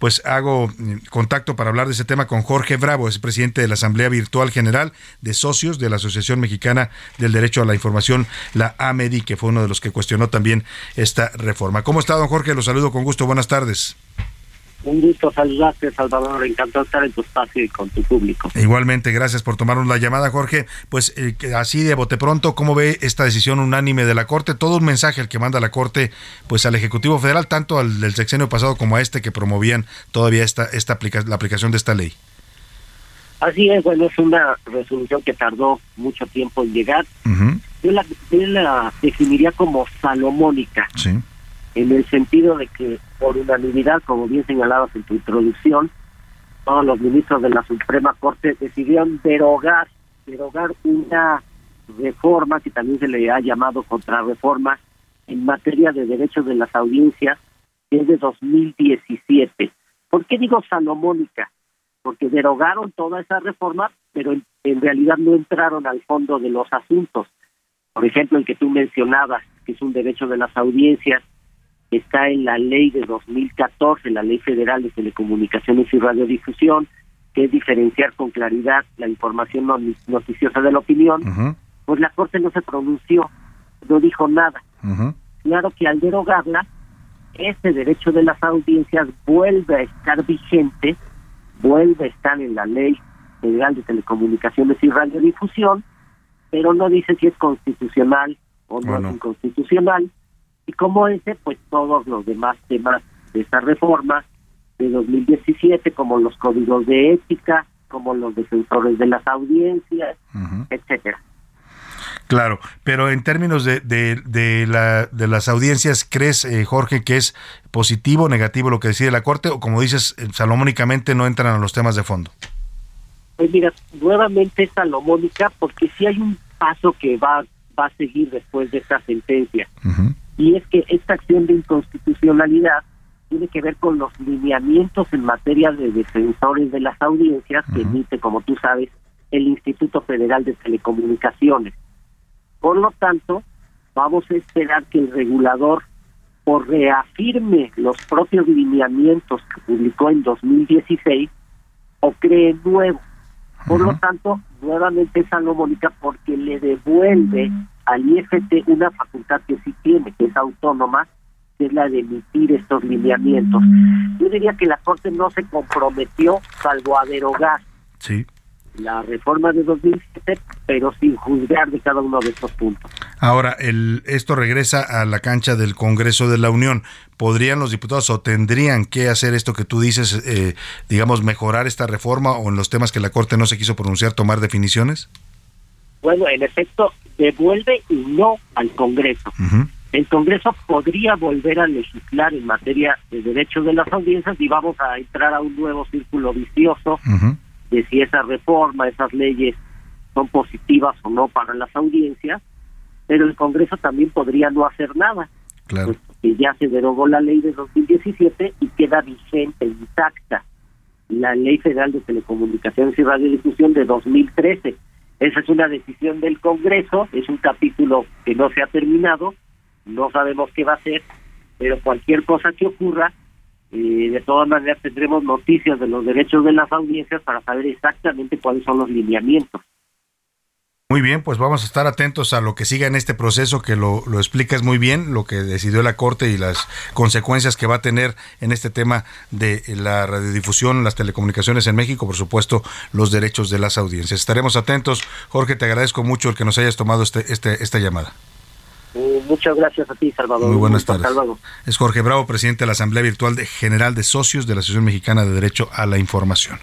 Pues hago mm, contacto para hablar de ese tema con Jorge Bravo, es presidente de la Asamblea Virtual General de Socios de la Asociación Mexicana del Derecho a la Información, la AMEDI, que fue uno de los que cuestionó también esta reforma. ¿Cómo está, don Jorge? Lo saludo con gusto. Buenas tardes. Un gusto saludarte, Salvador. Encantado estar en tu espacio y con tu público. Igualmente, gracias por tomarnos la llamada, Jorge. Pues eh, así de bote pronto, ¿cómo ve esta decisión unánime de la Corte? Todo un mensaje el que manda la Corte pues al Ejecutivo Federal, tanto al del sexenio pasado como a este que promovían todavía esta, esta la aplicación de esta ley. Así es, bueno, es una resolución que tardó mucho tiempo en llegar. yo, la, yo la definiría como salomónica. Sí en el sentido de que por unanimidad, como bien señalabas en tu introducción, todos los ministros de la Suprema Corte decidieron derogar, derogar una reforma que también se le ha llamado contrarreforma en materia de derechos de las audiencias, que es de 2017. ¿Por qué digo salomónica? Porque derogaron toda esa reforma, pero en, en realidad no entraron al fondo de los asuntos. Por ejemplo, el que tú mencionabas, que es un derecho de las audiencias, está en la ley de 2014, la ley federal de telecomunicaciones y radiodifusión, que es diferenciar con claridad la información noticiosa de la opinión, pues la Corte no se pronunció, no dijo nada. Claro que al derogarla, ese derecho de las audiencias vuelve a estar vigente, vuelve a estar en la ley federal de telecomunicaciones y radiodifusión, pero no dice si es constitucional o no es inconstitucional, y como ese, pues todos los demás temas de esa reforma de 2017, como los códigos de ética, como los defensores de las audiencias, etcétera. Claro, pero en términos de, de, la, de las audiencias, ¿crees, eh, Jorge, que es positivo o negativo lo que decide la Corte? O como dices, eh, salomónicamente no entran a los temas de fondo. Pues mira, nuevamente es salomónica porque si hay un paso que va, va a seguir después de esta sentencia y es que esta acción de inconstitucionalidad tiene que ver con los lineamientos en materia de defensores de las audiencias que emite, como tú sabes, el Instituto Federal de Telecomunicaciones. Por lo tanto, vamos a esperar que el regulador o reafirme los propios lineamientos que publicó en 2016 o cree nuevos. Por lo tanto, nuevamente es salomónica porque le devuelve al IFT una facultad que sí tiene, que es autónoma, que es la de emitir estos lineamientos. Yo diría que la Corte no se comprometió, salvo a derogar sí. la reforma de 2007, pero sin juzgar de cada uno de estos puntos. Ahora, el, esto regresa a la cancha del Congreso de la Unión. ¿Podrían los diputados o tendrían que hacer esto que tú dices, eh, digamos, mejorar esta reforma o en los temas que la Corte no se quiso pronunciar, tomar definiciones? Bueno, en efecto, devuelve y no al Congreso. El Congreso podría volver a legislar en materia de derechos de las audiencias y vamos a entrar a un nuevo círculo vicioso de si esa reforma, esas leyes son positivas o no para las audiencias, pero el Congreso también podría no hacer nada. Claro. Pues, ya se derogó la ley de 2017 y queda vigente, intacta, la Ley Federal de Telecomunicaciones y Radiodifusión de 2013 esa es una decisión del Congreso, es un capítulo que no se ha terminado, no sabemos qué va a ser, pero cualquier cosa que ocurra, eh, de todas maneras tendremos noticias de los derechos de las audiencias para saber exactamente cuáles son los lineamientos. Muy bien, pues vamos a estar atentos a lo que siga en este proceso, que lo, lo, explicas muy bien, lo que decidió la Corte y las consecuencias que va a tener en este tema de la radiodifusión, las telecomunicaciones en México, por supuesto, los derechos de las audiencias. Estaremos atentos. Jorge, te agradezco mucho el que nos hayas tomado este, este, esta llamada. Muchas gracias a ti, Salvador. Muy buenas tardes. Es Jorge Bravo, presidente de la Asamblea Virtual de General de Socios de la Asociación Mexicana de Derecho a la Información.